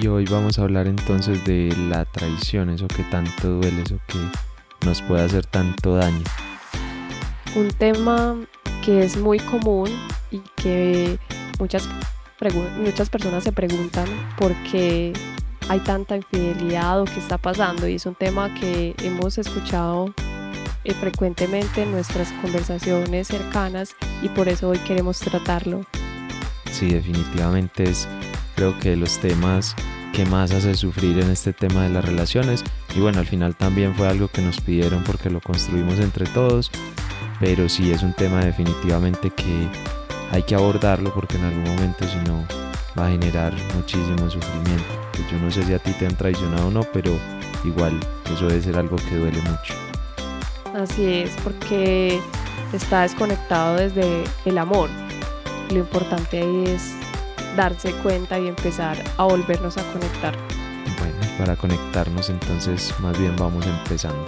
y hoy vamos a hablar entonces de la traición, eso que tanto duele, eso que nos puede hacer tanto daño. Un tema que es muy común y que muchas, muchas personas se preguntan por qué hay tanta infidelidad o qué está pasando y es un tema que hemos escuchado eh, frecuentemente en nuestras conversaciones cercanas y por eso hoy queremos tratarlo. Sí, definitivamente es creo que los temas que más hace sufrir en este tema de las relaciones y bueno al final también fue algo que nos pidieron porque lo construimos entre todos pero sí es un tema definitivamente que hay que abordarlo porque en algún momento si no va a generar muchísimo sufrimiento. Pues yo no sé si a ti te han traicionado o no, pero igual eso debe ser algo que duele mucho. Así es, porque está desconectado desde el amor. Lo importante ahí es darse cuenta y empezar a volvernos a conectar. Bueno, para conectarnos entonces más bien vamos empezando.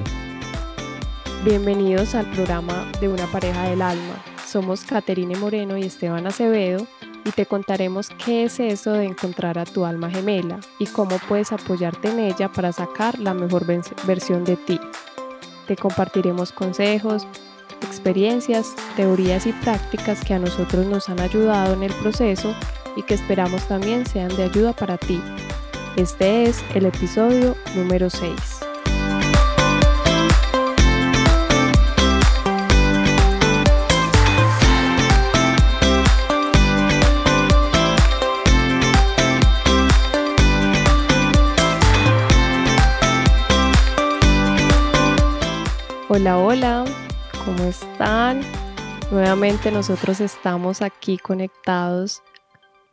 Bienvenidos al programa de Una pareja del alma. Somos Caterine Moreno y Esteban Acevedo y te contaremos qué es eso de encontrar a tu alma gemela y cómo puedes apoyarte en ella para sacar la mejor versión de ti. Te compartiremos consejos, experiencias, teorías y prácticas que a nosotros nos han ayudado en el proceso y que esperamos también sean de ayuda para ti. Este es el episodio número 6. Hola, hola, ¿cómo están? Nuevamente nosotros estamos aquí conectados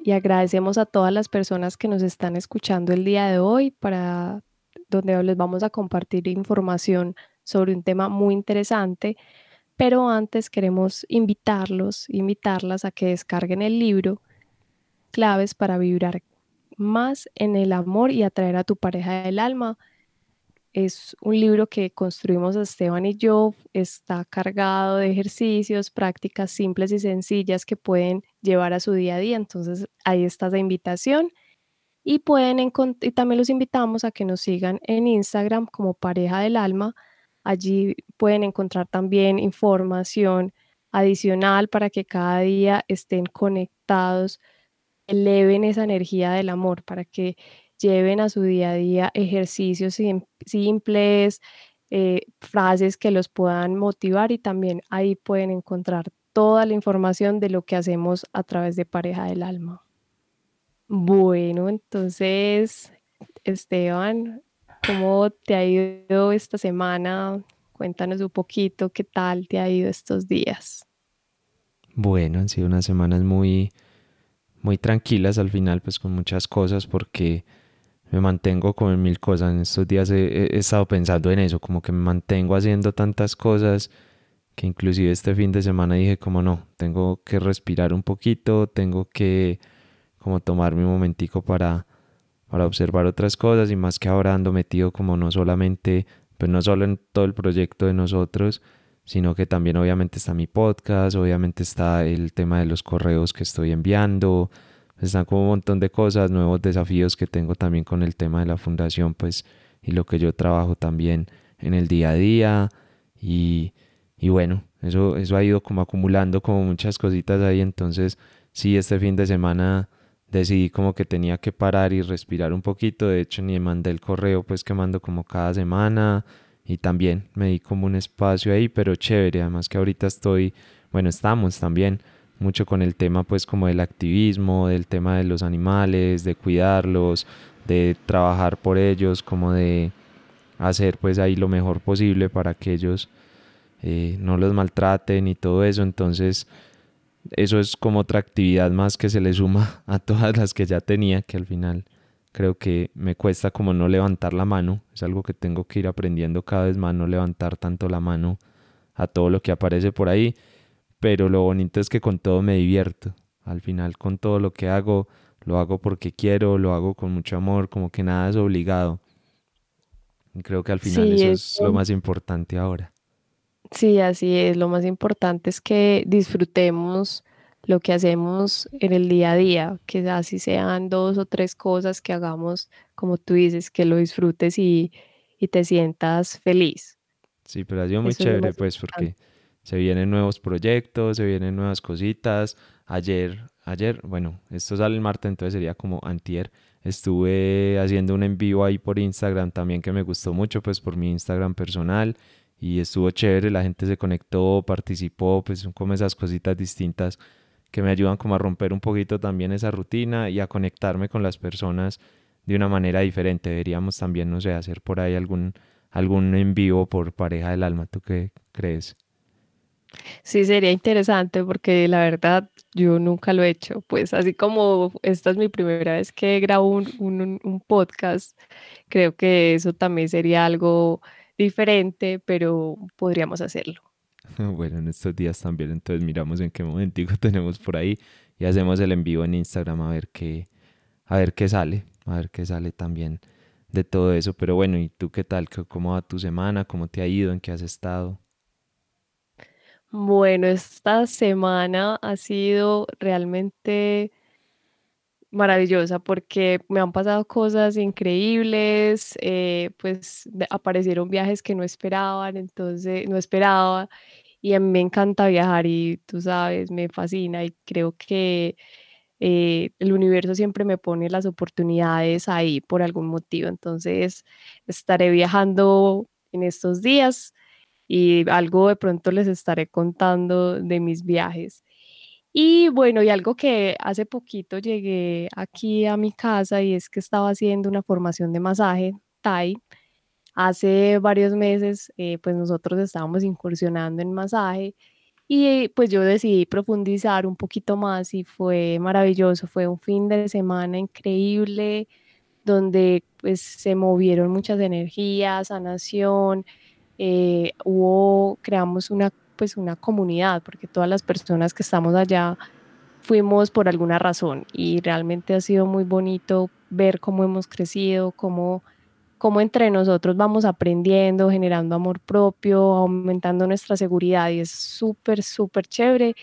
y agradecemos a todas las personas que nos están escuchando el día de hoy para donde les vamos a compartir información sobre un tema muy interesante. Pero antes queremos invitarlos, invitarlas a que descarguen el libro Claves para vibrar más en el amor y atraer a tu pareja del alma es un libro que construimos Esteban y yo, está cargado de ejercicios, prácticas simples y sencillas que pueden llevar a su día a día. Entonces ahí está la invitación y pueden y también los invitamos a que nos sigan en Instagram como Pareja del Alma. Allí pueden encontrar también información adicional para que cada día estén conectados, eleven esa energía del amor, para que lleven a su día a día ejercicios simples, eh, frases que los puedan motivar y también ahí pueden encontrar toda la información de lo que hacemos a través de Pareja del Alma. Bueno, entonces, Esteban, ¿cómo te ha ido esta semana? Cuéntanos un poquito qué tal te ha ido estos días. Bueno, han sido unas semanas muy, muy tranquilas al final, pues con muchas cosas, porque me mantengo como en mil cosas. En estos días he, estado pensando en eso, como que me mantengo haciendo tantas cosas que inclusive este fin de semana dije como no, tengo que respirar un poquito, tengo que como tomarme un momentico para, para observar otras cosas y más que ahora ando metido como no solamente, pues no solo en todo el proyecto de nosotros, sino que también obviamente está mi podcast, obviamente está el tema de los correos que estoy enviando, están como un montón de cosas, nuevos desafíos que tengo también con el tema de la fundación, pues, y lo que yo trabajo también en el día a día. Y, y bueno, eso, eso ha ido como acumulando como muchas cositas ahí. Entonces, sí, este fin de semana decidí como que tenía que parar y respirar un poquito. De hecho, ni mandé el correo, pues que mando como cada semana. Y también me di como un espacio ahí, pero chévere. Además que ahorita estoy, bueno, estamos también mucho con el tema pues como del activismo, del tema de los animales, de cuidarlos, de trabajar por ellos, como de hacer pues ahí lo mejor posible para que ellos eh, no los maltraten y todo eso. Entonces eso es como otra actividad más que se le suma a todas las que ya tenía, que al final creo que me cuesta como no levantar la mano. Es algo que tengo que ir aprendiendo cada vez más, no levantar tanto la mano a todo lo que aparece por ahí pero lo bonito es que con todo me divierto. Al final con todo lo que hago, lo hago porque quiero, lo hago con mucho amor, como que nada es obligado. Y creo que al final eso es, lo más importante ahora. Sí, así es. Lo más importante es que disfrutemos lo que hacemos en el día a día, que así sean dos o tres cosas que hagamos, como tú dices, que lo disfrutes y, y te sientas feliz. Sí, pero ha sido muy Eso chévere, pues, porque se vienen nuevos proyectos, se vienen nuevas cositas. Ayer, ayer, bueno, esto sale el martes, entonces sería como antier. Estuve haciendo un en vivo ahí por Instagram también que me gustó mucho, pues, por mi Instagram personal. Y estuvo chévere, la gente se conectó, participó, pues son como esas cositas distintas que me ayudan como a romper un poquito también esa rutina y a conectarme con las personas de una manera diferente. Deberíamos también, no sé, hacer por ahí algún, algún en vivo por pareja del alma. ¿Tú qué crees? Sí, sería interesante porque la verdad yo nunca lo he hecho. Pues así como esta es mi primera vez que grabo un, un- podcast, creo que eso también sería algo diferente, pero podríamos hacerlo. Bueno, en estos días también, entonces miramos en qué momentico tenemos por ahí y hacemos el en vivo en Instagram a ver qué, a ver qué sale, a ver qué sale también de todo eso. Pero bueno, ¿y tú qué tal? ¿Cómo cómo va tu semana? ¿Cómo te ha ido? ¿En qué has estado? Bueno, esta semana ha sido realmente maravillosa porque me han pasado cosas increíbles, eh, pues aparecieron viajes que no esperaban, entonces no esperaba y a mí me encanta viajar y tú sabes, me fascina y creo que eh, el universo siempre me pone las oportunidades ahí por algún motivo, entonces estaré viajando en estos días y algo de pronto les estaré contando de mis viajes. Y bueno, y algo que hace poquito llegué aquí a mi casa y es que estaba haciendo una formación de masaje Thai. Hace varios meses, eh, pues nosotros estábamos incursionando en masaje y pues yo decidí profundizar un poquito más y fue maravilloso. Fue un fin de semana increíble donde pues se movieron muchas energías, sanación, eh, hubo, creamos una, pues una comunidad, porque todas las personas que estamos allá fuimos por alguna razón y realmente ha sido muy bonito ver cómo hemos crecido, cómo, cómo entre nosotros vamos aprendiendo, generando amor propio, aumentando nuestra seguridad y es súper, súper chévere.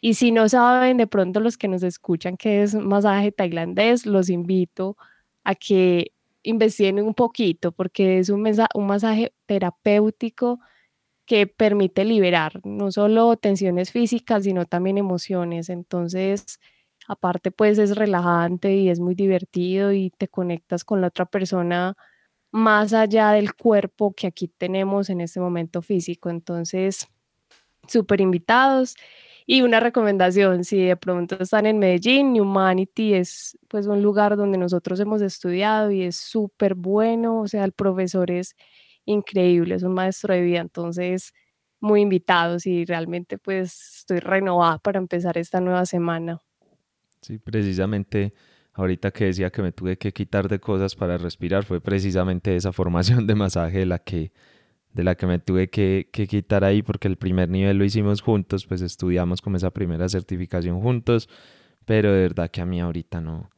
Y si no saben de pronto los que nos escuchan qué es masaje tailandés, los invito a que investiguen un poquito porque es un, mesa- masaje terapéutico que permite liberar no solo tensiones físicas, sino también emociones. Entonces, aparte, pues es relajante y es muy divertido y te conectas con la otra persona más allá del cuerpo que aquí tenemos en este momento físico. Entonces, súper invitados. Y una recomendación, si de pronto están en Medellín, Humanity es pues un lugar donde nosotros hemos estudiado y es súper bueno, o sea, el profesor es increíble, es un maestro de vida, entonces muy invitados y realmente pues estoy renovada para empezar esta nueva semana. Sí, precisamente ahorita que decía que me tuve que quitar de cosas para respirar, fue precisamente esa formación de masaje la que, de la que me tuve que, quitar ahí, porque el primer nivel lo hicimos juntos, pues estudiamos como esa primera certificación juntos, pero de verdad que a mí ahorita no,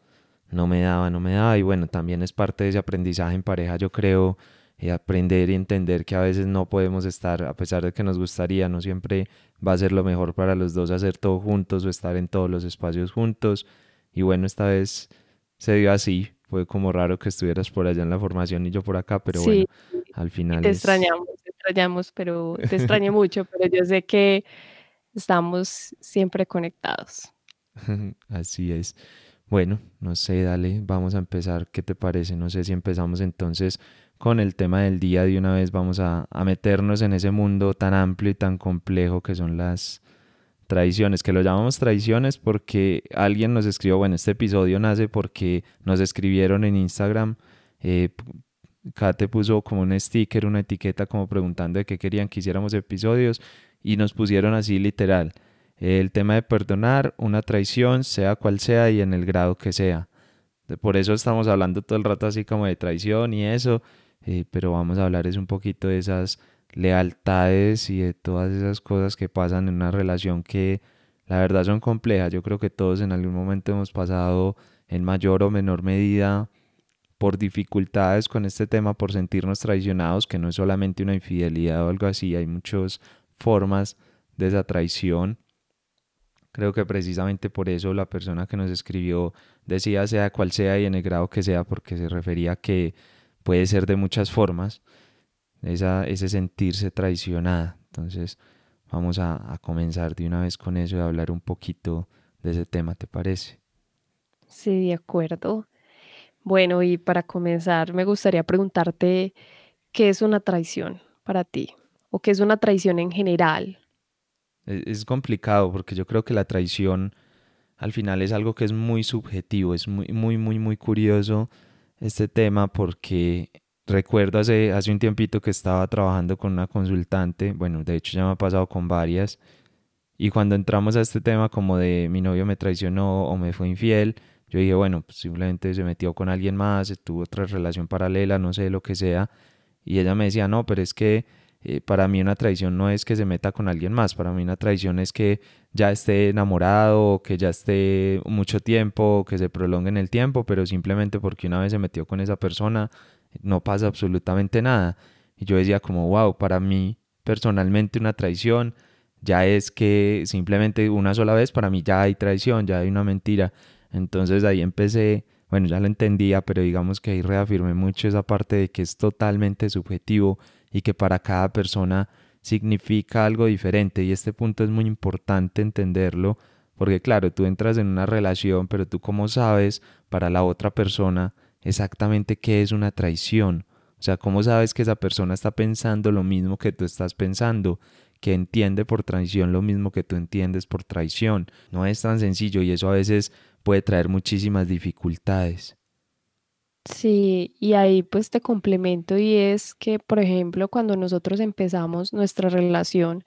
no me daba, no me daba. Y bueno, también es parte de ese aprendizaje en pareja, yo creo, eh, aprender y entender que a veces no podemos estar, a pesar de que nos gustaría, no siempre va a ser lo mejor para los dos hacer todo juntos o estar en todos los espacios juntos. Y bueno, esta vez se dio así. Fue como raro que estuvieras por allá en la formación y yo por acá, pero Sí, bueno, al final te es... extrañamos, te extrañamos, pero te extrañé mucho, pero yo sé que estamos siempre conectados. Así es. Bueno, no sé, dale, vamos a empezar. ¿Qué te parece? No sé si empezamos entonces con el tema del día de una vez. Vamos a, a meternos en ese mundo tan amplio y tan complejo que son las tradiciones, que lo llamamos tradiciones porque alguien nos escribió, bueno, este episodio nace porque nos escribieron en Instagram. Eh, Kate puso como un sticker, una etiqueta como preguntando de qué querían que hiciéramos episodios y nos pusieron así literal. El tema de perdonar una traición, sea cual sea y en el grado que sea. Por eso estamos hablando todo el rato así como de traición y eso, eh, pero vamos a hablar es un poquito de esas lealtades y de todas esas cosas que pasan en una relación que la verdad son complejas. Yo creo que todos en algún momento hemos pasado en mayor o menor medida por dificultades con este tema, por sentirnos traicionados, que no es solamente una infidelidad o algo así, hay muchas formas de esa traición Creo que precisamente por eso la persona que nos escribió decía sea cual sea y en el grado que sea, porque se refería a que puede ser de muchas formas esa, ese sentirse traicionada. Entonces vamos a, a comenzar de una vez con eso y hablar un poquito de ese tema, ¿te parece? Sí, de acuerdo. Bueno, y para comenzar, me gustaría preguntarte, ¿qué es una traición para ti? ¿O qué es una traición en general? Es, es complicado porque yo creo que la traición al final es algo que es muy subjetivo, es muy, muy, muy, muy curioso este tema porque recuerdo hace, hace un tiempito que estaba trabajando con una consultante, bueno, de hecho ya me ha pasado con varias, y cuando entramos a este tema como de mi novio me traicionó o me fue infiel, yo dije, bueno, pues simplemente se metió con alguien más, tuvo otra relación paralela, no sé, lo que sea, y ella me decía, no, pero es que eh, para mí una traición no es que se meta con alguien más, para mí una traición es que ya esté enamorado, que ya esté mucho tiempo, que se prolongue en el tiempo, pero simplemente porque una vez se metió con esa persona no pasa absolutamente nada. Y yo decía como, wow, para mí personalmente una traición ya es que simplemente una sola vez para mí ya hay traición, ya hay una mentira. Entonces ahí empecé, bueno, ya lo entendía, pero digamos que ahí reafirmé mucho esa parte de que es totalmente subjetivo y que para cada persona significa algo diferente y este punto es muy importante entenderlo porque claro, tú entras en una relación, pero tú cómo sabes para la otra persona exactamente qué es una traición. O sea, cómo sabes que esa persona está pensando lo mismo que tú estás pensando, que entiende por traición lo mismo que tú entiendes por traición. No es tan sencillo y eso a veces puede traer muchísimas dificultades. Sí, y ahí pues te complemento y es que, por ejemplo, cuando nosotros empezamos nuestra relación,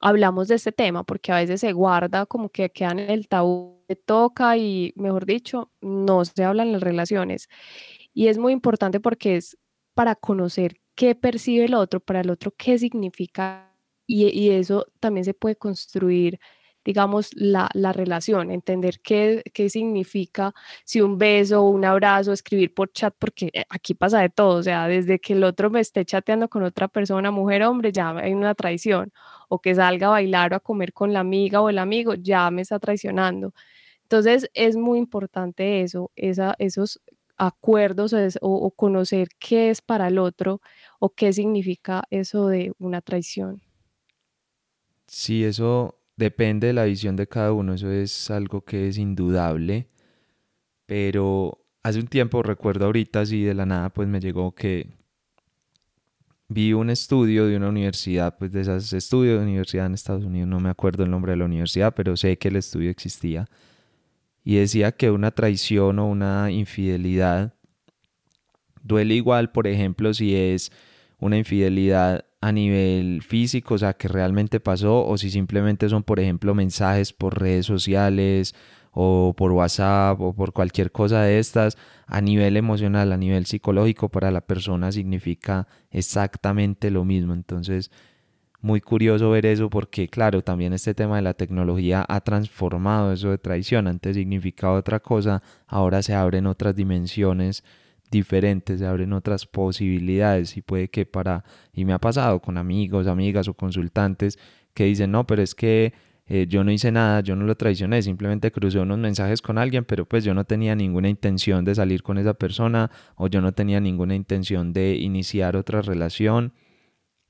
hablamos de este tema porque a veces se guarda como que queda en el tabú, toca y, mejor dicho, no se hablan las relaciones. Y es muy importante porque es para conocer qué percibe el otro, para el otro qué significa y, y eso también se puede construir digamos, la, la relación, entender qué, qué significa si un beso, un abrazo, escribir por chat, porque eh, aquí pasa de todo, o sea, desde que el otro me esté chateando con otra persona, mujer, hombre, ya hay una traición, o que salga a bailar o a comer con la amiga o el amigo, ya me está traicionando. Entonces, es muy importante eso, esos acuerdos o, o conocer qué es para el otro o qué significa eso de una traición. Sí, eso depende de la visión de cada uno, eso es algo que es indudable, pero hace un tiempo, recuerdo ahorita, así de la nada, pues me llegó que vi un estudio de una universidad, pues de esos estudios de universidad en Estados Unidos, no me acuerdo el nombre de la universidad, pero sé que el estudio existía, y decía que una traición o una infidelidad duele igual, por ejemplo, si es una infidelidad a nivel físico, o sea, que realmente pasó, o si simplemente son, por ejemplo, mensajes por redes sociales o por WhatsApp o por cualquier cosa de estas, a nivel emocional, a nivel psicológico, para la persona significa exactamente lo mismo. Entonces, muy curioso ver eso porque, claro, también este tema de la tecnología ha transformado eso de traición. Antes significaba otra cosa, ahora se abren otras dimensiones diferentes, se abren otras posibilidades y puede que para, y me ha pasado con amigos, amigas o consultantes que dicen, no, pero es que eh, yo no hice nada, yo no lo traicioné, simplemente crucé unos mensajes con alguien, pero pues yo no tenía ninguna intención de salir con esa persona o yo no tenía ninguna intención de iniciar otra relación.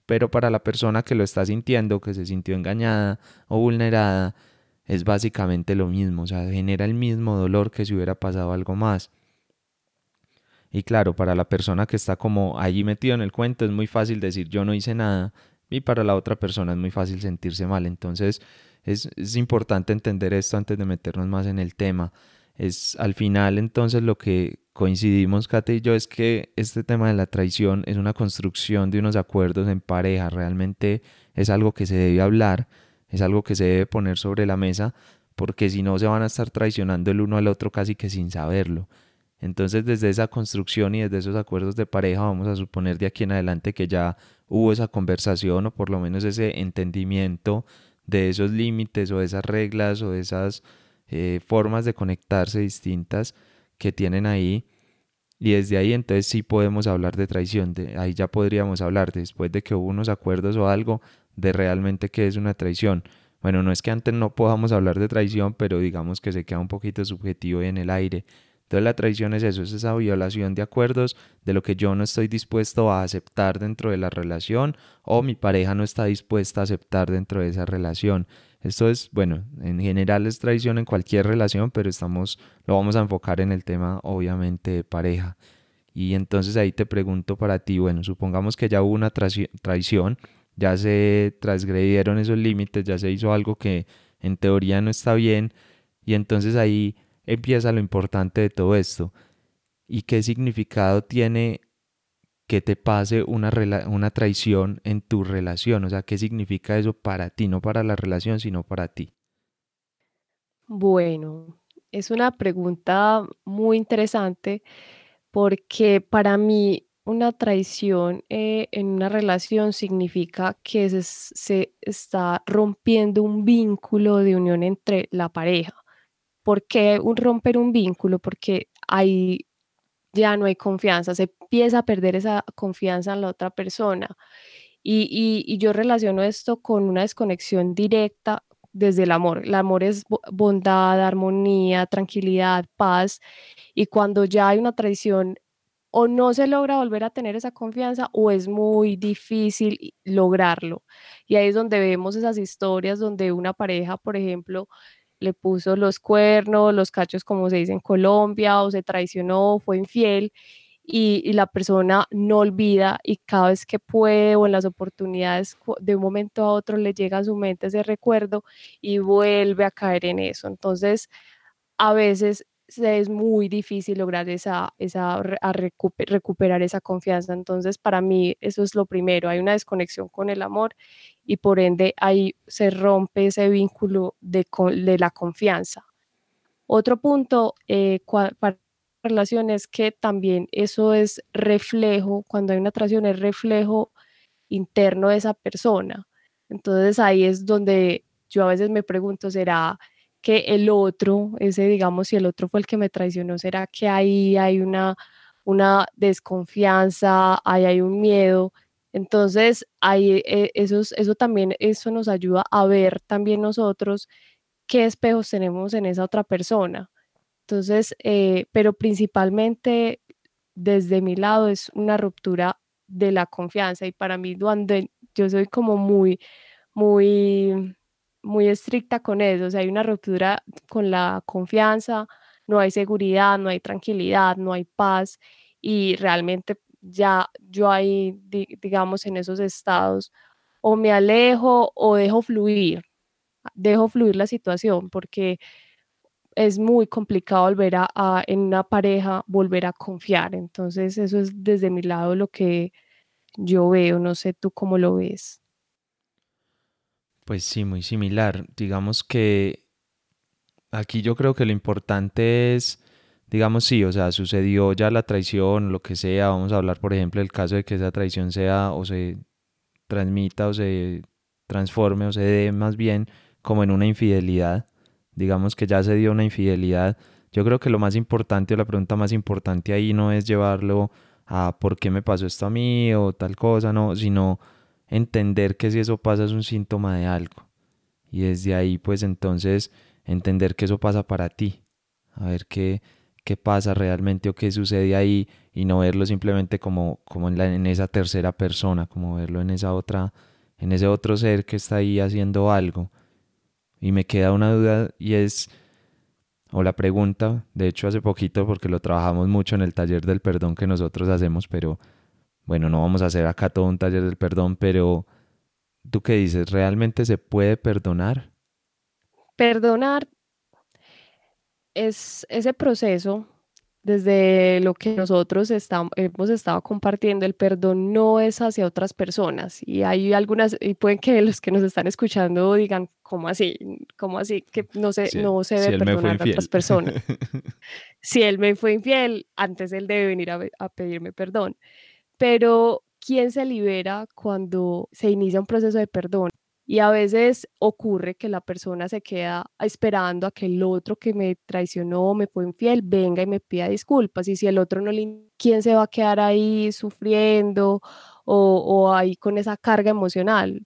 Pero para la persona que lo está sintiendo, que se sintió engañada o vulnerada, es básicamente lo mismo, o sea, genera el mismo dolor que si hubiera pasado algo más. Y claro, para la persona que está como allí metido en el cuento es muy fácil decir yo no hice nada y para la otra persona es muy fácil sentirse mal. Entonces es, es importante entender esto antes de meternos más en el tema. Es al final entonces lo que coincidimos Kate y yo es que este tema de la traición es una construcción de unos acuerdos en pareja. Realmente es algo que se debe hablar, es algo que se debe poner sobre la mesa porque si no se van a estar traicionando el uno al otro casi que sin saberlo. Entonces, desde esa construcción y desde esos acuerdos de pareja, vamos a suponer de aquí en adelante que ya hubo esa conversación o por lo menos ese entendimiento de esos límites o esas reglas o esas eh, formas de conectarse distintas que tienen ahí. Y desde ahí entonces sí podemos hablar de traición, de, ahí ya podríamos hablar después de que hubo unos acuerdos o algo de realmente qué es una traición. bueno, no es que antes no podamos hablar de traición, pero digamos que se queda un poquito subjetivo en el aire. Entonces la traición es eso, es esa violación de acuerdos de lo que yo no estoy dispuesto a aceptar dentro de la relación o mi pareja no está dispuesta a aceptar dentro de esa relación. Esto es, bueno, en general es traición en cualquier relación, pero estamos, lo vamos a enfocar en el tema obviamente de pareja. Y entonces ahí te pregunto para ti, bueno, supongamos que ya hubo una traición, ya se transgredieron esos límites, ya se hizo algo que en teoría no está bien, y entonces ahí empieza lo importante de todo esto. ¿Y qué significado tiene que te pase una, una traición en tu relación? O sea, ¿qué significa eso para ti? No para la relación, sino para ti. Bueno, es una pregunta muy interesante porque para mí una traición eh, en una relación significa que se, se está rompiendo un vínculo de unión entre la pareja. ¿Por qué un romper un vínculo? Porque ahí ya no hay confianza, se empieza a perder esa confianza en la otra persona. Y, y, yo relaciono esto con una desconexión directa desde el amor. El amor es bondad, armonía, tranquilidad, paz. Y cuando ya hay una traición, o no se logra volver a tener esa confianza o es muy difícil lograrlo. Y ahí es donde vemos esas historias donde una pareja, por ejemplo, le puso los cuernos, los cachos, como se dice en Colombia, o se traicionó, fue infiel, y, la persona no olvida y cada vez que puede o en las oportunidades de un momento a otro le llega a su mente ese recuerdo y vuelve a caer en eso. Entonces, a veces es muy difícil lograr esa, esa recuperar esa confianza. Entonces, para mí eso es lo primero, hay una desconexión con el amor y por ende ahí se rompe ese vínculo de, de la confianza. Otro punto eh, para relaciones que también eso es reflejo, cuando hay una atracción es reflejo interno de esa persona. Entonces ahí es donde yo a veces me pregunto, ¿será que el otro, ese digamos, si el otro fue el que me traicionó, ¿será que ahí hay una, una desconfianza, ahí hay un miedo? Entonces, ahí, eh, eso, también, eso nos ayuda a ver también nosotros qué espejos tenemos en esa otra persona. Entonces, eh, pero principalmente desde mi lado es una ruptura de la confianza y para mí yo soy como muy, muy, muy estricta con eso, o sea, hay una ruptura con la confianza, no hay seguridad, no hay tranquilidad, no hay paz y realmente ya yo ahí, digamos, en esos estados, o me alejo o dejo fluir, dejo fluir la situación, porque es muy complicado volver a, en una pareja, volver a confiar. Entonces, eso es desde mi lado lo que yo veo, no sé tú cómo lo ves. Pues sí, muy similar. Digamos que aquí yo creo que lo importante es digamos, sí, o sea, sucedió ya la traición, lo que sea, vamos a hablar, por ejemplo, del caso de que esa traición sea o se transmita o se transforme o se dé más bien como en una infidelidad, digamos que ya se dio una infidelidad, yo creo que lo más importante o la pregunta más importante ahí no es llevarlo a por qué me pasó esto a mí o tal cosa, no, sino entender que si eso pasa es un síntoma de algo. Y desde ahí, pues entonces, entender que eso pasa para ti. A ver qué, qué pasa realmente o qué sucede ahí y no verlo simplemente como, como en, esa tercera persona, como verlo en esa otra, en ese otro ser que está ahí haciendo algo. Y me queda una duda y es, o la pregunta, de hecho hace poquito porque lo trabajamos mucho en el taller del perdón que nosotros hacemos, pero bueno, no vamos a hacer acá todo un taller del perdón, pero ¿tú qué dices? ¿Realmente se puede perdonar? Perdonar es ese proceso, desde lo que nosotros hemos estado compartiendo, el perdón no es hacia otras personas. Y hay algunas, y pueden que los que nos están escuchando digan, ¿cómo así? ¿Cómo así? Que no se, no se debe perdonar a otras personas. si él me fue infiel, antes él debe venir a, a pedirme perdón. Pero, ¿quién se libera cuando se inicia un proceso de perdón? Y a veces ocurre que la persona se queda esperando a que el otro que me traicionó, me fue infiel, venga y me pida disculpas. Y si el otro no le... ¿Quién se va a quedar ahí sufriendo o, o ahí con esa carga emocional?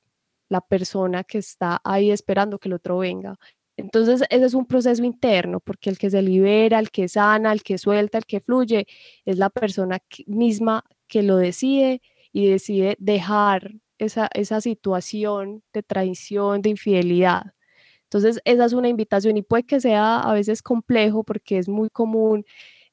la persona que está ahí esperando que el otro venga. Entonces, ese es un proceso interno, porque el que se libera, el que sana, el que suelta, el que fluye, es la persona misma que lo decide y decide dejar esa, esa situación de traición, de infidelidad. Entonces, esa es una invitación y puede que sea a veces complejo porque es muy común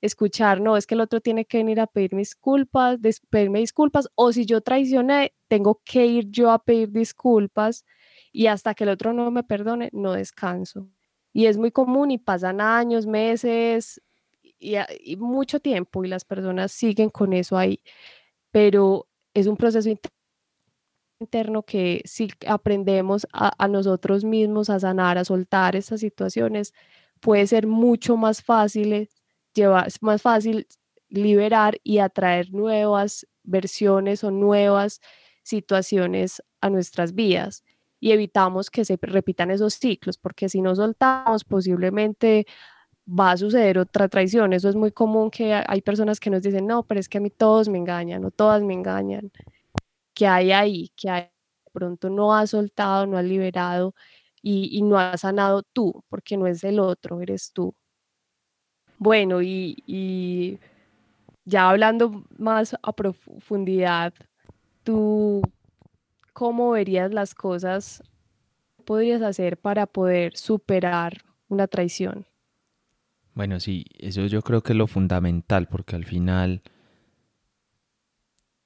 escuchar, no, es que el otro tiene que venir a pedirme disculpas, pedirme disculpas, o si yo traicioné, tengo que ir yo a pedir disculpas y hasta que el otro no me perdone, no descanso. Y es muy común y pasan años, meses y, y mucho tiempo y las personas siguen con eso ahí, pero es un proceso interno que si aprendemos a, a nosotros mismos a sanar, a soltar esas situaciones, puede ser mucho más fácil llevar, más fácil liberar y atraer nuevas versiones o nuevas situaciones a nuestras vidas y evitamos que se repitan esos ciclos, porque si no soltamos, posiblemente va a suceder otra traición. Eso es muy común que hay personas que nos dicen, no, pero es que a mí todos me engañan o todas me engañan. ¿Qué hay ahí? Que hay, de pronto no has soltado, no has liberado y, y no has sanado tú, porque no es el otro, eres tú. Bueno, y, ya hablando más a profundidad, ¿tú cómo verías las cosas? ¿Qué podrías hacer para poder superar una traición? Bueno, sí, eso yo creo que es lo fundamental, porque al final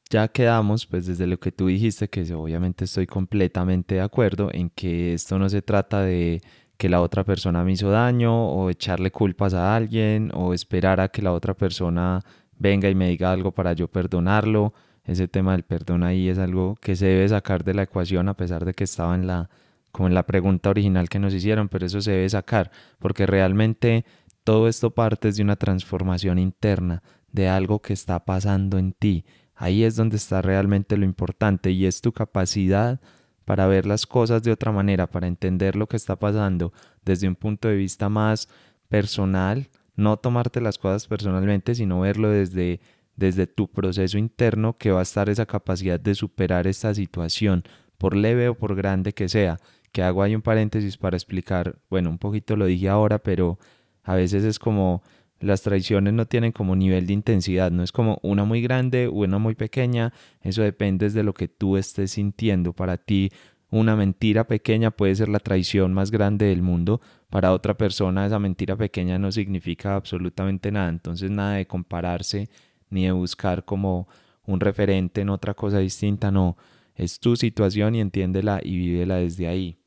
ya quedamos, pues desde lo que tú dijiste, que obviamente estoy completamente de acuerdo en que esto no se trata de que la otra persona me hizo daño o echarle culpas a alguien o esperar a que la otra persona venga y me diga algo para yo perdonarlo. Ese tema del perdón ahí es algo que se debe sacar de la ecuación a pesar de que estaba en la como en la pregunta original que nos hicieron, pero eso se debe sacar porque realmente todo esto parte de una transformación interna, de algo que está pasando en ti. Ahí es donde está realmente lo importante y es tu capacidad para ver las cosas de otra manera, para entender lo que está pasando desde un punto de vista más personal, no tomarte las cosas personalmente, sino verlo desde, desde tu proceso interno que va a estar esa capacidad de superar esta situación, por leve o por grande que sea. Que hago ahí un paréntesis para explicar, bueno, un poquito lo dije ahora, pero a veces es como las traiciones no tienen como nivel de intensidad, no es como una muy grande o una muy pequeña, eso depende de lo que tú estés sintiendo. Para ti una mentira pequeña puede ser la traición más grande del mundo, para otra persona esa mentira pequeña no significa absolutamente nada, entonces nada de compararse ni de buscar como un referente en otra cosa distinta, no, es tu situación y entiéndela y vívela desde ahí.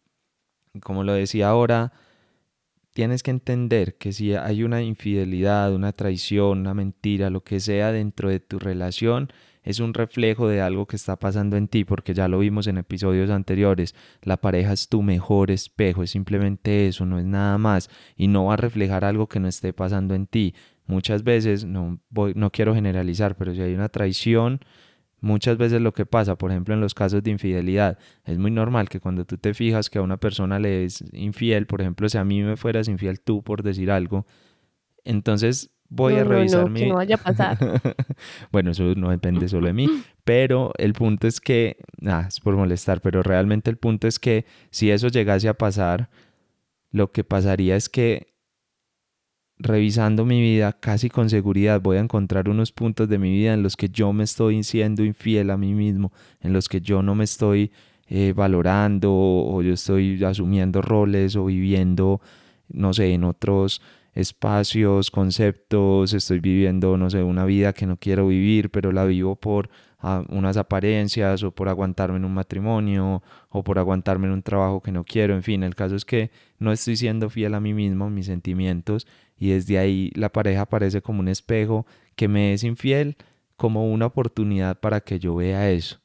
Como lo decía ahora, tienes que entender que si hay una infidelidad, una traición, una mentira, lo que sea dentro de tu relación, es un reflejo de algo que está pasando en ti, porque ya lo vimos en episodios anteriores, la pareja es tu mejor espejo, es simplemente eso, no es nada más, y no va a reflejar algo que no esté pasando en ti. Muchas veces, no, no quiero generalizar, pero si hay una traición, Muchas veces lo que pasa, por ejemplo, en los casos de infidelidad, es muy normal que cuando tú te fijas que a una persona le es infiel, por ejemplo, si a mí me fueras infiel tú por decir algo, entonces voy a revisar no, mi... Que no vaya a pasar. bueno, eso no depende solo de mí, pero el punto es que, nada, es por molestar, pero realmente el punto es que si eso llegase a pasar, lo que pasaría es que revisando mi vida, casi con seguridad voy a encontrar unos puntos de mi vida en los que yo me estoy siendo infiel a mí mismo, en los que yo no me estoy eh, valorando o yo estoy asumiendo roles o viviendo, no sé, en otros espacios, conceptos, estoy viviendo, no sé, una vida que no quiero vivir, pero la vivo por ah, unas apariencias o por aguantarme en un matrimonio o por aguantarme en un trabajo que no quiero, en fin, el caso es que no estoy siendo fiel a mí mismo, mis sentimientos y desde ahí la pareja aparece como un espejo que me es infiel, como una oportunidad para que yo vea eso.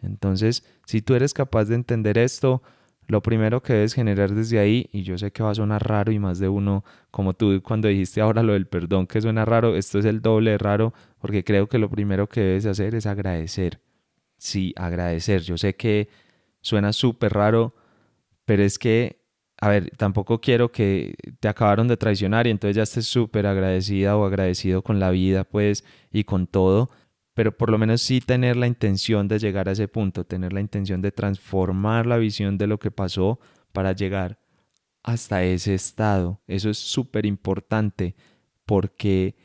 Entonces, si tú eres capaz de entender esto, lo primero que debes generar desde ahí, y yo sé que va a sonar raro y más de uno, como tú cuando dijiste ahora lo del perdón que suena raro, esto es el doble de raro, porque creo que lo primero que debes hacer es agradecer. Sí, agradecer. Yo sé que suena súper raro, pero es que a ver, tampoco quiero que te acabaron de traicionar y entonces ya estés súper agradecida o agradecido con la vida, pues, y con todo. pero por lo menos sí tener la intención de llegar a ese punto, tener la intención de transformar la visión de lo que pasó para llegar hasta ese estado. Eso es súper importante porque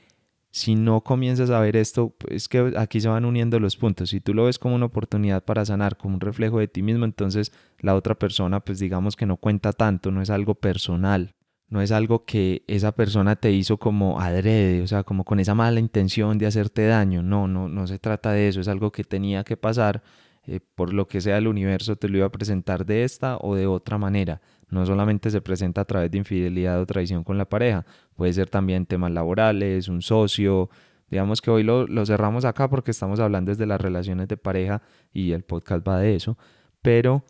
si no comienzas a ver esto, es que aquí se van uniendo los puntos. Si tú lo ves como una oportunidad para sanar, como un reflejo de ti mismo, entonces la otra persona, pues digamos que no cuenta tanto, no es algo personal no es algo que esa persona te hizo como adrede, o sea, como con esa mala intención de hacerte daño. No, no, no se trata de eso, es algo que tenía que pasar, eh, por lo que sea el universo te lo iba a presentar de esta o de otra manera. No solamente se presenta a través de infidelidad o traición con la pareja, puede ser también temas laborales, un socio. Digamos que hoy lo, cerramos acá porque estamos hablando desde las relaciones de pareja y el podcast va de eso, pero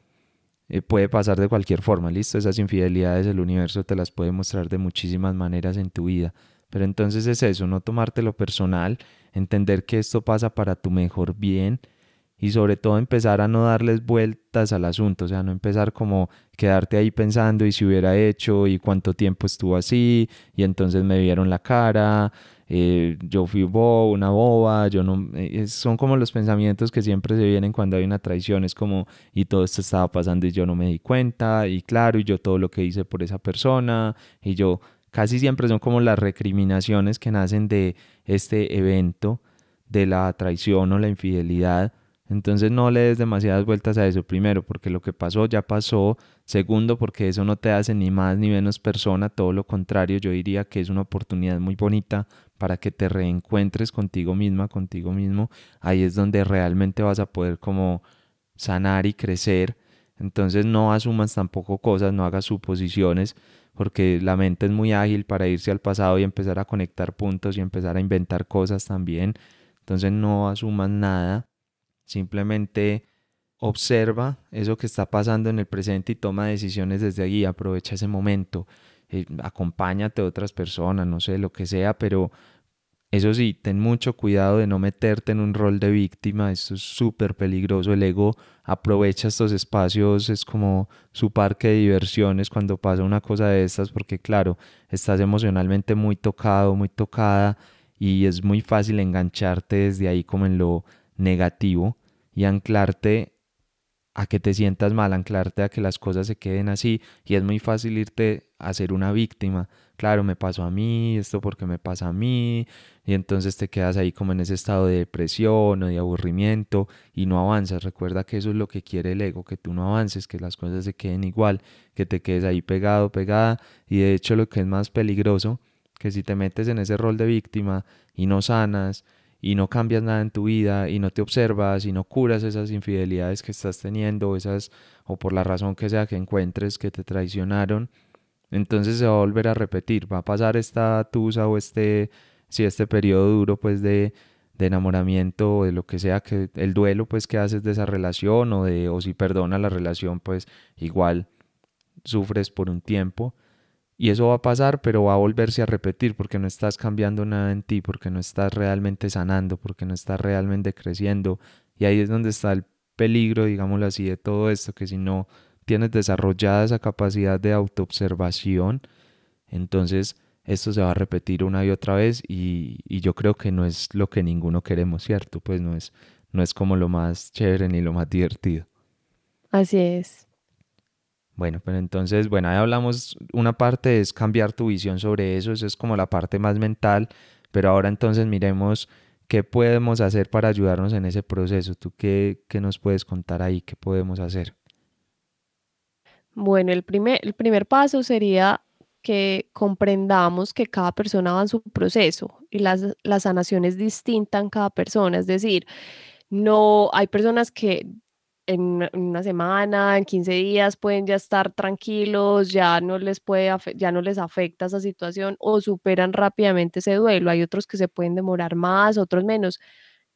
eh, puede pasar de cualquier forma, listo, esas infidelidades el universo te las puede mostrar de muchísimas maneras en tu vida. Pero entonces es eso, no tomártelo personal, entender que esto pasa para tu mejor bien y sobre todo empezar a no darles vueltas al asunto, o sea, no empezar como quedarte ahí pensando y si hubiera hecho y cuánto tiempo estuvo así y entonces me vieron la cara eh, yo fui bo, una boba, yo no, eh, son como los pensamientos que siempre se vienen cuando hay una traición, es como, y todo esto estaba pasando y yo no me di cuenta, y claro, y yo todo lo que hice por esa persona, y yo, casi siempre son como las recriminaciones que nacen de este evento, de la traición o la infidelidad, entonces no le des demasiadas vueltas a eso, primero, porque lo que pasó ya pasó, segundo, porque eso no te hace ni más ni menos persona, todo lo contrario, yo diría que es una oportunidad muy bonita para que te reencuentres contigo misma, contigo mismo, ahí es donde realmente vas a poder como sanar y crecer. Entonces no asumas tampoco cosas, no hagas suposiciones, porque la mente es muy ágil para irse al pasado y empezar a conectar puntos y empezar a inventar cosas también. Entonces no asumas nada, simplemente observa eso que está pasando en el presente y toma decisiones desde allí, aprovecha ese momento, eh, acompáñate a otras personas, no sé, lo que sea, pero eso sí, ten mucho cuidado de no meterte en un rol de víctima, esto es súper peligroso, el ego aprovecha estos espacios, es como su parque de diversiones cuando pasa una cosa de estas, porque claro, estás emocionalmente muy tocado, muy tocada y es muy fácil engancharte desde ahí como en lo negativo y anclarte a que te sientas mal, anclarte a que las cosas se queden así. Y es muy fácil irte a ser una víctima. Claro, me pasó a mí, esto porque me pasa a mí, y entonces te quedas ahí como en ese estado de depresión o de aburrimiento y no avanzas. Recuerda que eso es lo que quiere el ego, que tú no avances, que las cosas se queden igual, que te quedes ahí pegado, pegada, y de hecho lo que es más peligroso, que si te metes en ese rol de víctima y no sanas, y no cambias nada en tu vida y no te observas y no curas esas infidelidades que estás teniendo, esas o por la razón que sea que encuentres que te traicionaron, entonces se va a volver a repetir, va a pasar esta tusa o este, si este periodo duro pues de, de enamoramiento o de lo que sea, que el duelo pues que haces de esa relación o de, o si perdona la relación pues igual sufres por un tiempo y eso va a pasar, pero va a volverse a repetir porque no estás cambiando nada en ti, porque no estás realmente sanando, porque no estás realmente creciendo. Y ahí es donde está el peligro, digámoslo así, de todo esto, que si no tienes desarrollada esa capacidad de autoobservación, entonces esto se va a repetir una y otra vez y, yo creo que no es lo que ninguno queremos, ¿cierto? Pues no es, no es como lo más chévere ni lo más divertido. Así es. Bueno, pero entonces, bueno, ahí hablamos, una parte es cambiar tu visión sobre eso, eso es como la parte más mental, pero ahora entonces miremos qué podemos hacer para ayudarnos en ese proceso. ¿Tú qué, qué nos puedes contar ahí? ¿Qué podemos hacer? Bueno, el primer, el primer paso sería que comprendamos que cada persona va en su proceso y la sanación es distinta en cada persona. Es decir, no hay personas que en una semana, en 15 días pueden ya estar tranquilos, ya no les puede ya no les afecta esa situación o superan rápidamente ese duelo. Hay otros que se pueden demorar más, otros menos.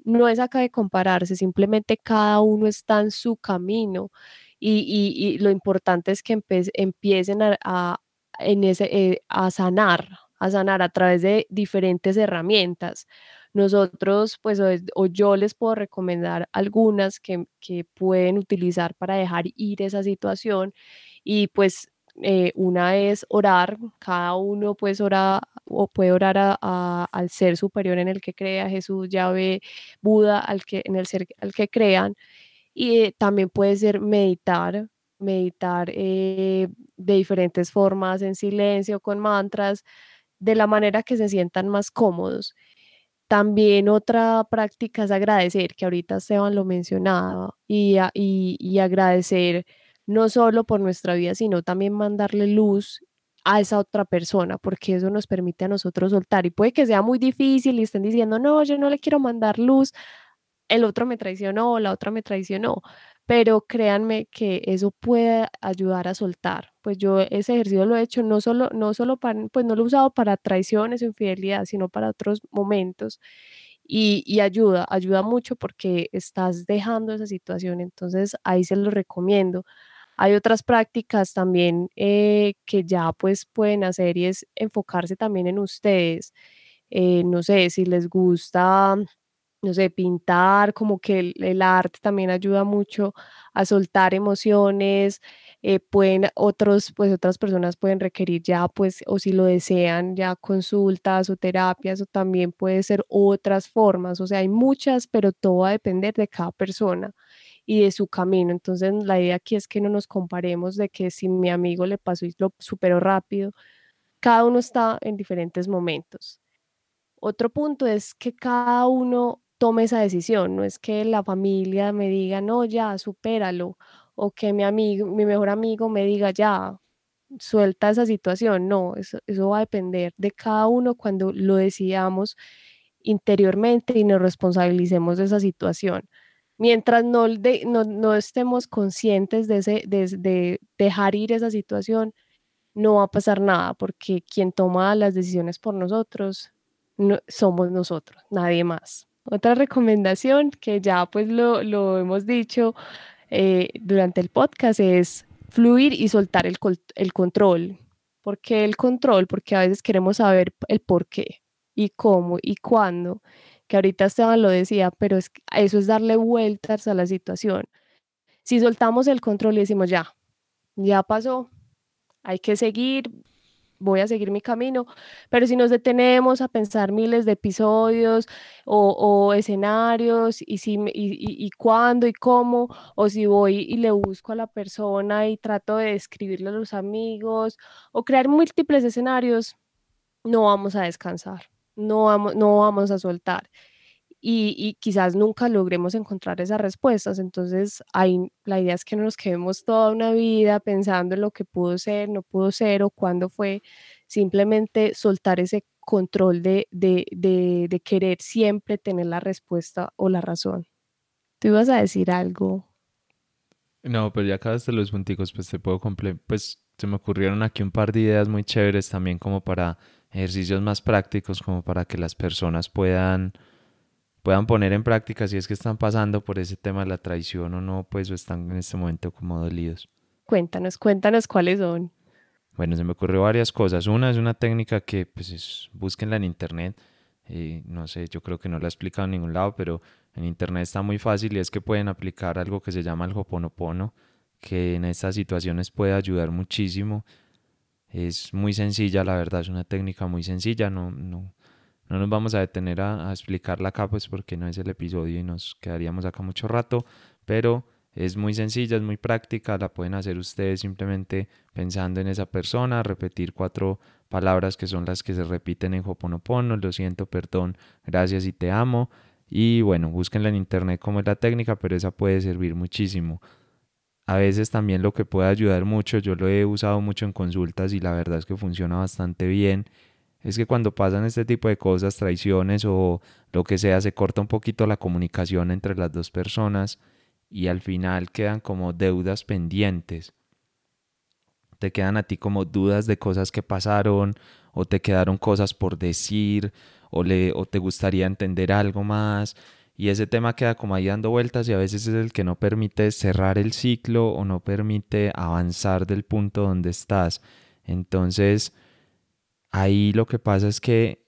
No es acá de compararse, simplemente cada uno está en su camino y, lo importante es que empiecen a, en ese, eh, a sanar, a sanar a través de diferentes herramientas. Nosotros, pues, o, yo les puedo recomendar algunas que, que pueden utilizar para dejar ir esa situación y pues Eh, una es orar, cada uno pues ora o puede orar al ser superior en el que crea, Jesús, Yahvé, Buda, al que, en el ser al que crean. Y también puede ser meditar, meditar eh, de diferentes formas, en silencio, con mantras, de la manera que se sientan más cómodos. También otra práctica es agradecer, que ahorita Esteban lo mencionaba, y, y, agradecer no solo por nuestra vida, sino también mandarle luz a esa otra persona, porque eso nos permite a nosotros soltar. Y puede que sea muy difícil y estén diciendo, no, yo no le quiero mandar luz, el otro me traicionó, la otra me traicionó, pero créanme que eso puede ayudar a soltar. Pues yo ese ejercicio lo he hecho no solo, no solo para, pues no lo he usado para traiciones o infidelidad, sino para otros momentos. Y, ayuda, ayuda mucho porque estás dejando esa situación, entonces ahí se lo recomiendo. Hay otras prácticas también eh, que ya pues pueden hacer y es enfocarse también en ustedes. Eh, no sé, si les gusta no sé, pintar, como que el, arte también ayuda mucho a soltar emociones, eh, pueden otros, pues otras personas pueden requerir ya, pues, o si lo desean, ya consultas o terapias, o también puede ser otras formas, o sea, hay muchas, pero todo va a depender de cada persona y de su camino. Entonces, la idea aquí es que no nos comparemos de que si mi amigo le pasó y lo superó rápido, cada uno está en diferentes momentos. Otro punto es que cada uno tome esa decisión, no es que la familia me diga, no, ya, supéralo, o que mi amigo, mi mejor amigo me diga, ya, suelta esa situación, no, eso, va a depender de cada uno cuando lo decidamos interiormente y nos responsabilicemos de esa situación. Mientras no, estemos conscientes de, ese, de dejar ir esa situación, no va a pasar nada, porque quien toma las decisiones por nosotros no, somos nosotros, nadie más. Otra recomendación que ya pues lo, lo hemos dicho eh, durante el podcast es fluir y soltar el, el control. ¿Por qué el control? Porque a veces queremos saber el por qué y cómo y cuándo, que ahorita Esteban lo decía, pero es, eso es darle vueltas a la situación. Si soltamos el control y decimos ya, ya pasó, hay que seguir, voy a seguir mi camino, pero si nos detenemos a pensar miles de episodios o, escenarios y, si, y, y, cuándo y cómo, o si voy y le busco a la persona y trato de escribirle a los amigos o crear múltiples escenarios, no vamos a descansar, no vamos, no vamos a soltar y, quizás nunca logremos encontrar esas respuestas. Entonces, hay, la idea es que no nos quedemos toda una vida pensando en lo que pudo ser, no pudo ser o cuándo fue, simplemente soltar ese control de, de, de, querer siempre tener la respuesta o la razón. ¿Tú ibas a decir algo? No, pero ya acabaste los punticos, pues te puedo complementar. Pues se me ocurrieron aquí un par de ideas muy chéveres también como para ejercicios más prácticos, como para que las personas puedan puedan poner en práctica si es que están pasando por ese tema de la traición o no, pues o están en este momento como dolidos. Cuéntanos, cuéntanos cuáles son. Bueno, se me ocurrió varias cosas. Una es una técnica que pues es, búsquenla en internet. Eh, no sé, yo creo que no la he explicado en ningún lado, pero en internet está muy fácil y es que pueden aplicar algo que se llama el hoponopono, que en estas situaciones puede ayudar muchísimo. Es muy sencilla, la verdad, es una técnica muy sencilla, no, no, no nos vamos a detener a, explicarla acá, pues porque no es el episodio y nos quedaríamos acá mucho rato, pero es muy sencilla, es muy práctica, la pueden hacer ustedes simplemente pensando en esa persona, repetir cuatro palabras que son las que se repiten en Hoponopono, lo siento, perdón, gracias y te amo. Y bueno, búsquenla en internet cómo es la técnica, pero esa puede servir muchísimo. A veces también lo que puede ayudar mucho, yo lo he usado mucho en consultas y la verdad es que funciona bastante bien, es que cuando pasan este tipo de cosas, traiciones o lo que sea, se corta un poquito la comunicación entre las dos personas y al final quedan como deudas pendientes. Te quedan a ti como dudas de cosas que pasaron o te quedaron cosas por decir o, le, o te gustaría entender algo más y ese tema queda como ahí dando vueltas y a veces es el que no permite cerrar el ciclo o no permite avanzar del punto donde estás. Entonces, Ahí lo que pasa es que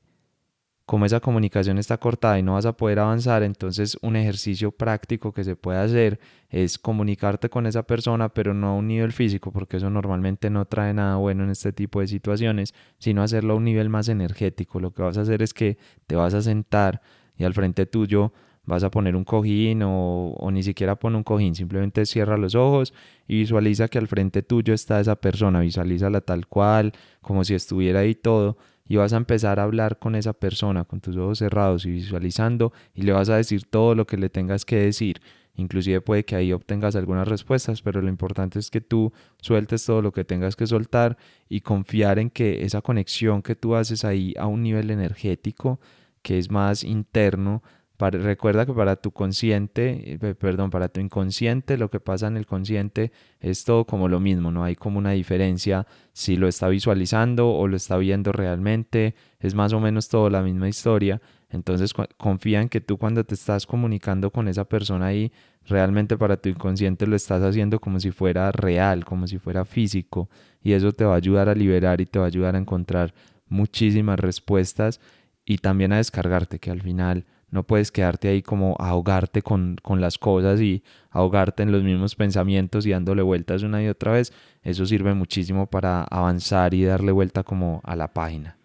como esa comunicación está cortada y no vas a poder avanzar, entonces un ejercicio práctico que se puede hacer es comunicarte con esa persona, pero no a un nivel físico, porque eso normalmente no trae nada bueno en este tipo de situaciones, sino hacerlo a un nivel más energético. Lo que vas a hacer es que te vas a sentar y al frente tuyo vas a poner un cojín o, ni siquiera pone un cojín, simplemente cierra los ojos y visualiza que al frente tuyo está esa persona, visualízala tal cual, como si estuviera ahí todo y vas a empezar a hablar con esa persona con tus ojos cerrados y visualizando y le vas a decir todo lo que le tengas que decir. Inclusive puede que ahí obtengas algunas respuestas, pero lo importante es que tú sueltes todo lo que tengas que soltar y confiar en que esa conexión que tú haces ahí a un nivel energético, que es más interno, recuerda que para tu consciente, eh, perdón, para tu inconsciente, lo que pasa en el consciente es todo como lo mismo, no hay como una diferencia si lo está visualizando o lo está viendo realmente, es más o menos todo la misma historia. Entonces confía en que tú cuando te estás comunicando con esa persona ahí, realmente para tu inconsciente lo estás haciendo como si fuera real, como si fuera físico, y eso te va a ayudar a liberar y te va a ayudar a encontrar muchísimas respuestas y también a descargarte, que al final no puedes quedarte ahí como ahogarte con, con, las cosas y ahogarte en los mismos pensamientos y dándole vueltas una y otra vez. Eso sirve muchísimo para avanzar y darle vuelta como a la página.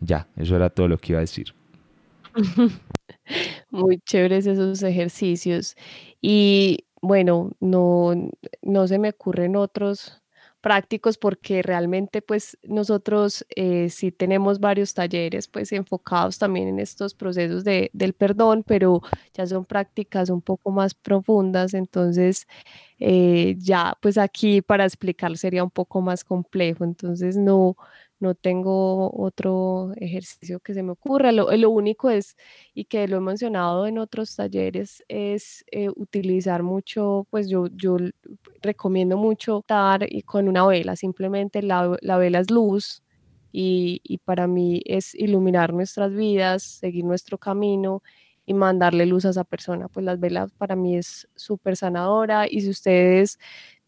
Ya, eso era todo lo que iba a decir. Muy chéveres esos ejercicios. Y bueno, no, no se me ocurren otros prácticos porque realmente pues nosotros eh, sí tenemos varios talleres pues enfocados también en estos procesos de, del perdón, pero ya son prácticas un poco más profundas, entonces eh, ya pues aquí para explicar sería un poco más complejo, entonces no, no tengo otro ejercicio que se me ocurra. Lo, lo, único es, y que lo he mencionado en otros talleres, es eh, utilizar mucho, pues yo, yo recomiendo mucho estar y con una vela, simplemente la, la vela es luz. Y, y para mí es iluminar nuestras vidas, seguir nuestro camino y mandarle luz a esa persona. Pues las velas para mí es súper sanadora y si ustedes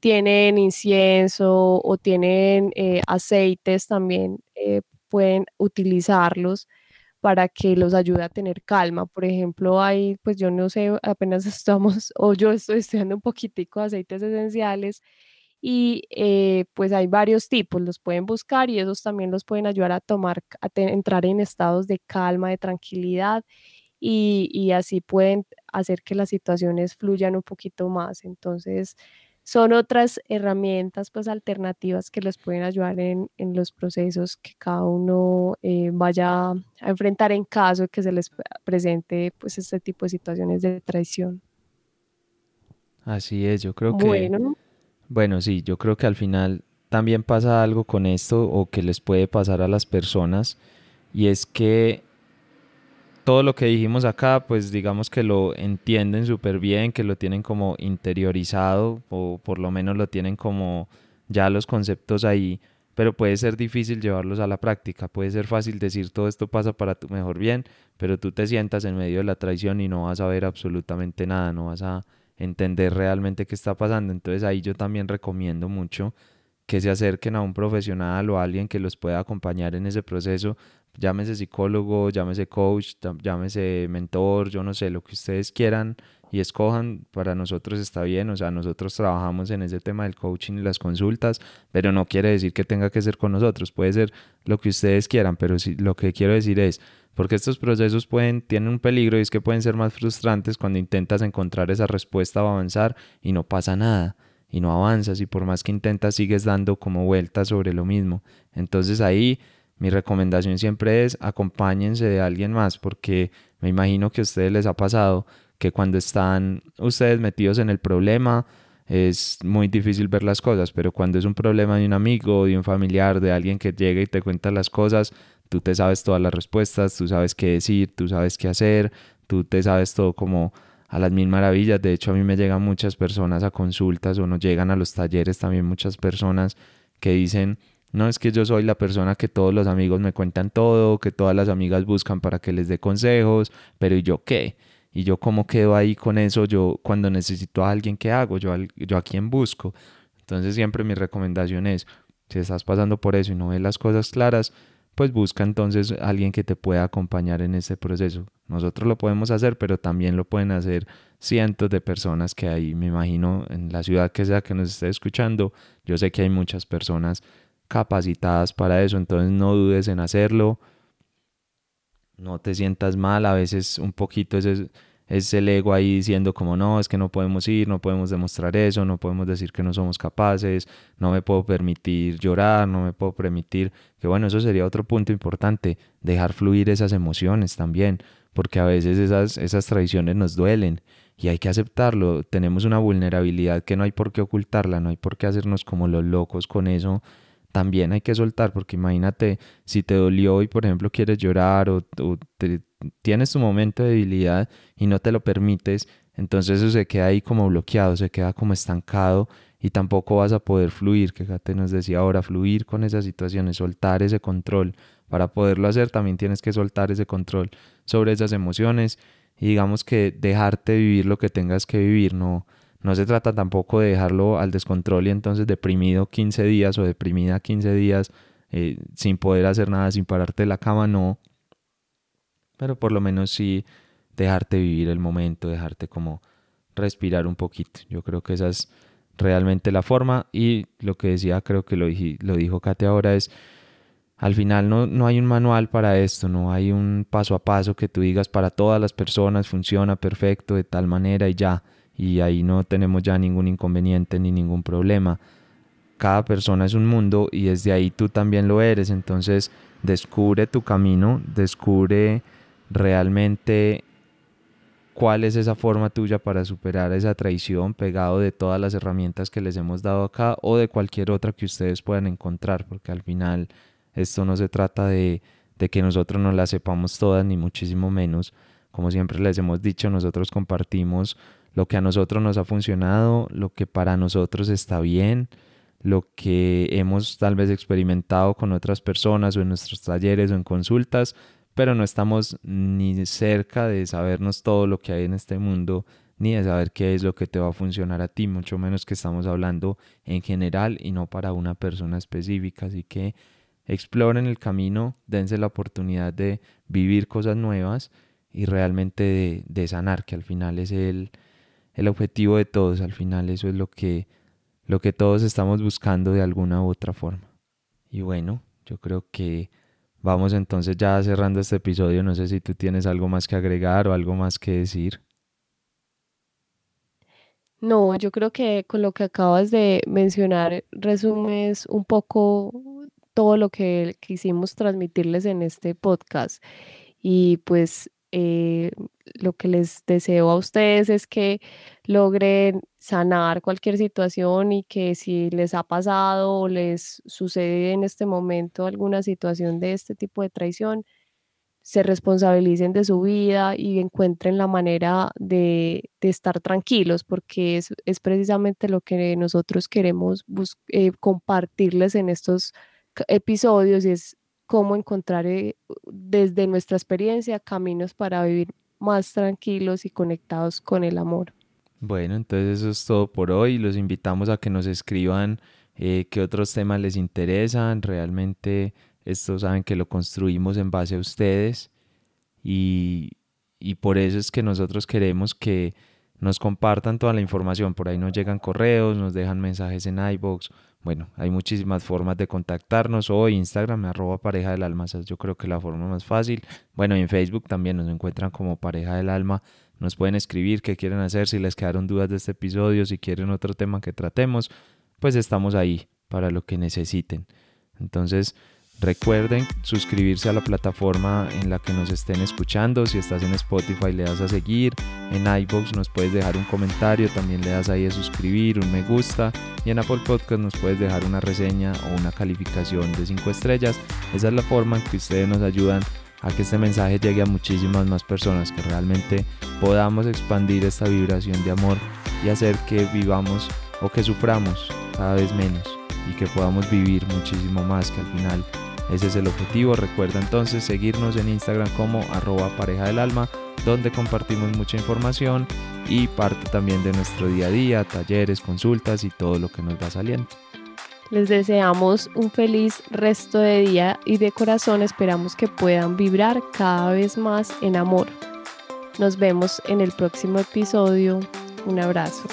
tienen incienso o tienen eh, aceites también, eh, pueden utilizarlos para que los ayude a tener calma. Por ejemplo, hay, pues yo no sé, apenas estamos, o yo estoy estudiando un poquitico de aceites esenciales y eh, pues hay varios tipos, los pueden buscar y esos también los pueden ayudar a tomar, a entrar en estados de calma, de tranquilidad y, y así pueden hacer que las situaciones fluyan un poquito más. Entonces, son otras herramientas pues alternativas que les pueden ayudar en, en los procesos que cada uno eh, vaya a enfrentar en caso de que se les presente pues este tipo de situaciones de traición. Así es, yo creo que... Bueno. Bueno, sí, yo creo que al final también pasa algo con esto o que les puede pasar a las personas y es que todo lo que dijimos acá, pues digamos que lo entienden súper bien, que lo tienen como interiorizado o por lo menos lo tienen como ya los conceptos ahí, pero puede ser difícil llevarlos a la práctica, puede ser fácil decir todo esto pasa para tu mejor bien, pero tú te sientas en medio de la traición y no vas a ver absolutamente nada, no vas a entender realmente qué está pasando, entonces ahí yo también recomiendo mucho que se acerquen a un profesional o a alguien que los pueda acompañar en ese proceso, llámese psicólogo, llámese coach, llámese mentor, yo no sé, lo que ustedes quieran y escojan, para nosotros está bien, o sea, nosotros trabajamos en ese tema del coaching y las consultas, pero no quiere decir que tenga que ser con nosotros, puede ser lo que ustedes quieran, pero sí, lo que quiero decir es, porque estos procesos pueden, tienen un peligro y es que pueden ser más frustrantes cuando intentas encontrar esa respuesta o avanzar y no pasa nada y no avanzas y por más que intentas sigues dando como vueltas sobre lo mismo. Entonces ahí mi recomendación siempre es acompáñense de alguien más porque me imagino que a ustedes les ha pasado que cuando están ustedes metidos en el problema es muy difícil ver las cosas, pero cuando es un problema de un amigo, de un familiar, de alguien que llega y te cuenta las cosas, tú te sabes todas las respuestas, tú sabes qué decir, tú sabes qué hacer, tú te sabes todo como a las mil maravillas. De hecho, a mí me llegan muchas personas a consultas o nos llegan a los talleres también muchas personas que dicen, no es que yo soy la persona que todos los amigos me cuentan todo, que todas las amigas buscan para que les dé consejos, pero ¿y yo qué? ¿Y yo cómo quedo ahí con eso? Yo cuando necesito a alguien, ¿qué hago? Yo, a quién busco. Entonces siempre mi recomendación es, si estás pasando por eso y no ves las cosas claras, pues busca entonces alguien que te pueda acompañar en ese proceso. Nosotros lo podemos hacer, pero también lo pueden hacer cientos de personas que hay, me imagino, en la ciudad que sea que nos esté escuchando. Yo sé que hay muchas personas capacitadas para eso, entonces no dudes en hacerlo. No te sientas mal, a veces un poquito es el ego ahí diciendo como no, es que no podemos ir, no podemos demostrar eso, no podemos decir que no somos capaces, no me puedo permitir llorar, no me puedo permitir, que bueno, eso sería otro punto importante, dejar fluir esas emociones también, porque a veces esas, esas tradiciones nos duelen y hay que aceptarlo, tenemos una vulnerabilidad que no hay por qué ocultarla, no hay por qué hacernos como los locos con eso, también hay que soltar, porque imagínate si te dolió y por ejemplo quieres llorar o, o te, tienes tu momento de debilidad y no te lo permites, entonces eso se queda ahí como bloqueado, se queda como estancado y tampoco vas a poder fluir, que nos decía ahora, fluir con esas situaciones, soltar ese control. Para poderlo hacer también tienes que soltar ese control sobre esas emociones y digamos que dejarte vivir lo que tengas que vivir, no, no se trata tampoco de dejarlo al descontrol y entonces deprimido 15 días o deprimida 15 días eh, sin poder hacer nada, sin pararte de la cama, no, pero por lo menos sí dejarte vivir el momento, dejarte como respirar un poquito. Yo creo que esa es realmente la forma y lo que decía, creo que lo, lo dijo Kate ahora es, al final no, no hay un manual para esto, no hay un paso a paso que tú digas para todas las personas funciona perfecto de tal manera y ya, y ahí no tenemos ya ningún inconveniente ni ningún problema. Cada persona es un mundo y desde ahí tú también lo eres, entonces descubre tu camino, descubre realmente cuál es esa forma tuya para superar esa traición pegado de todas las herramientas que les hemos dado acá o de cualquier otra que ustedes puedan encontrar, porque al final esto no se trata de, de que nosotros no la sepamos todas, ni muchísimo menos. Como siempre les hemos dicho, nosotros compartimos lo que a nosotros nos ha funcionado, lo que para nosotros está bien, lo que hemos tal vez experimentado con otras personas o en nuestros talleres o en consultas, pero no estamos ni cerca de sabernos todo lo que hay en este mundo, ni de saber qué es lo que te va a funcionar a ti, mucho menos que estamos hablando en general y no para una persona específica. Así que exploren el camino, dense la oportunidad de vivir cosas nuevas y realmente de, sanar, que al final es el, el objetivo de todos, al final eso es lo que, lo que todos estamos buscando de alguna u otra forma. Y bueno, yo creo que Vamos entonces ya cerrando este episodio. No sé si tú tienes algo más que agregar o algo más que decir. No, yo creo que con lo que acabas de mencionar resumes un poco todo lo que quisimos transmitirles en este podcast. Y pues eh, lo que les deseo a ustedes es que logren sanar cualquier situación y que si les ha pasado o les sucede en este momento alguna situación de este tipo de traición, se responsabilicen de su vida y encuentren la manera de, estar tranquilos, porque es, es, precisamente lo que nosotros queremos eh, compartirles en estos episodios y es cómo encontrar eh, desde nuestra experiencia caminos para vivir más tranquilos y conectados con el amor. Bueno, entonces eso es todo por hoy. Los invitamos a que nos escriban eh, qué otros temas les interesan. Realmente esto saben que lo construimos en base a ustedes y, y por eso es que nosotros queremos que nos compartan toda la información. Por ahí nos llegan correos, nos dejan mensajes en iBox. Bueno, hay muchísimas formas de contactarnos o Instagram, arroba pareja del alma, yo creo que la forma más fácil. Bueno, en Facebook también nos encuentran como pareja del alma. Nos pueden escribir qué quieren hacer, si les quedaron dudas de este episodio, si quieren otro tema que tratemos, pues estamos ahí para lo que necesiten. Entonces, Recuerden suscribirse a la plataforma en la que nos estén escuchando. Si estás en Spotify le das a seguir. En iBox nos puedes dejar un comentario. También le das ahí a suscribir, un me gusta. Y en Apple Podcast nos puedes dejar una reseña o una calificación de 5 estrellas. Esa es la forma en que ustedes nos ayudan a que este mensaje llegue a muchísimas más personas. Que realmente podamos expandir esta vibración de amor y hacer que vivamos o que suframos cada vez menos y que podamos vivir muchísimo más que al final ese es el objetivo. Recuerda entonces seguirnos en Instagram como arroba pareja del alma, donde compartimos mucha información y parte también de nuestro día a día, talleres, consultas y todo lo que nos va saliendo. Les deseamos un feliz resto de día y de corazón esperamos que puedan vibrar cada vez más en amor. Nos vemos en el próximo episodio. Un abrazo.